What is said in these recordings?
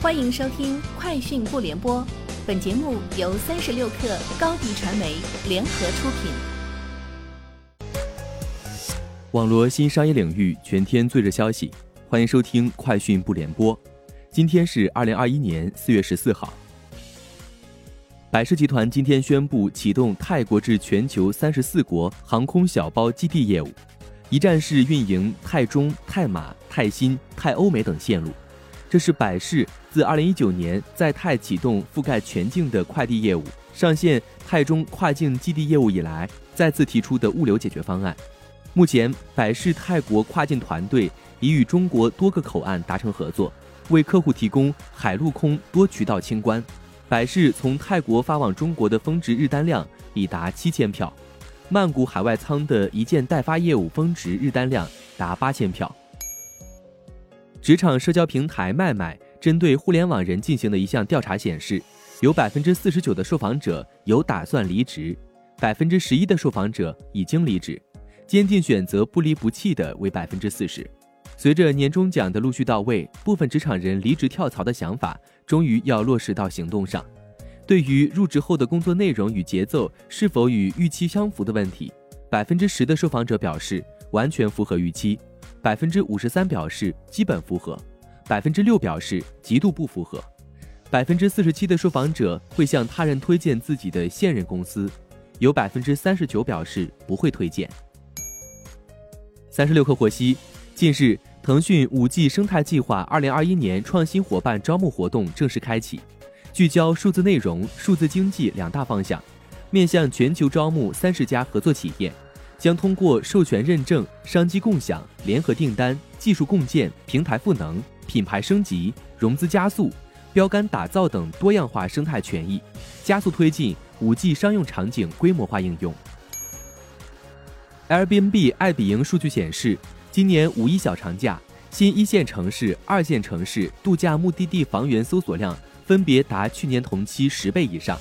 欢迎收听《快讯不联播》，本节目由三十六克高低传媒联合出品。网络新商业领域全天最热消息，欢迎收听《快讯不联播》。今天是二零二一年四月十四号。百世集团今天宣布启动泰国至全球三十四国航空小包基地业务，一站式运营泰中、泰马、泰新、泰欧美等线路。这是百世自2019年在泰启动覆盖全境的快递业务，上线泰中跨境基地业务以来，再次提出的物流解决方案。目前，百世泰国跨境团队已与中国多个口岸达成合作，为客户提供海陆空多渠道清关。百世从泰国发往中国的峰值日单量已达七千票，曼谷海外仓的一件代发业务峰值日单量达八千票。职场社交平台麦麦针对互联网人进行的一项调查显示，有百分之四十九的受访者有打算离职，百分之十一的受访者已经离职，坚定选择不离不弃的为百分之四十。随着年终奖的陆续到位，部分职场人离职跳槽的想法终于要落实到行动上。对于入职后的工作内容与节奏是否与预期相符的问题，百分之十的受访者表示完全符合预期。百分之五十三表示基本符合，百分之六表示极度不符合，百分之四十七的受访者会向他人推荐自己的现任公司，有百分之三十九表示不会推荐。三十六氪获悉，近日，腾讯五 G 生态计划二零二一年创新伙伴招募活动正式开启，聚焦数字内容、数字经济两大方向，面向全球招募三十家合作企业。将通过授权认证、商机共享、联合订单、技术共建、平台赋能、品牌升级、融资加速、标杆打造等多样化生态权益，加速推进五 G 商用场景规模化应用。Airbnb 爱彼迎数据显示，今年五一小长假，新一线城市、二线城市度假目的地房源搜索量分别达去年同期十倍以上。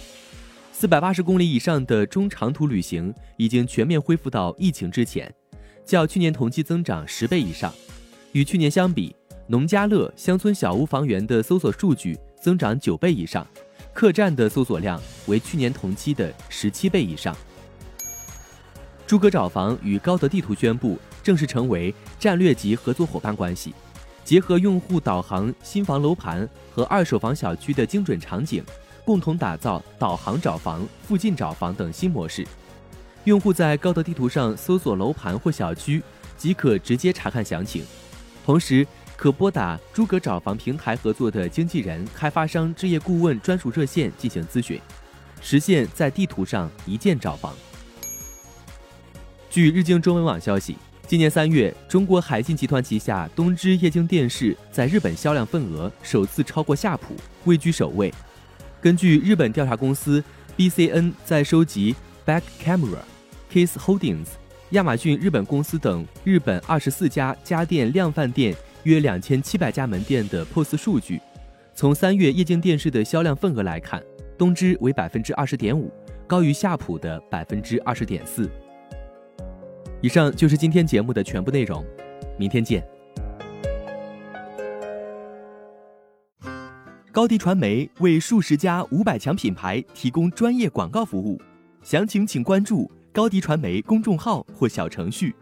四百八十公里以上的中长途旅行已经全面恢复到疫情之前，较去年同期增长十倍以上。与去年相比，农家乐、乡村小屋房源的搜索数据增长九倍以上，客栈的搜索量为去年同期的十七倍以上。诸葛找房与高德地图宣布正式成为战略级合作伙伴关系，结合用户导航新房楼盘和二手房小区的精准场景。共同打造导航找房、附近找房等新模式。用户在高德地图上搜索楼盘或小区，即可直接查看详情，同时可拨打诸葛找房平台合作的经纪人、开发商置业顾问专属热线进行咨询，实现在地图上一键找房。据日经中文网消息，今年三月，中国海信集团旗下东芝液晶电视在日本销量份额首次超过夏普，位居首位。根据日本调查公司 BCN 在收集 Back Camera、Case Holdings、亚马逊日本公司等日本二十四家家电量贩店约两千七百家门店的 POS 数据，从三月液晶电视的销量份额来看，东芝为百分之二十点五，高于夏普的百分之二十点四。以上就是今天节目的全部内容，明天见。高迪传媒为数十家五百强品牌提供专业广告服务，详情请关注高迪传媒公众号或小程序。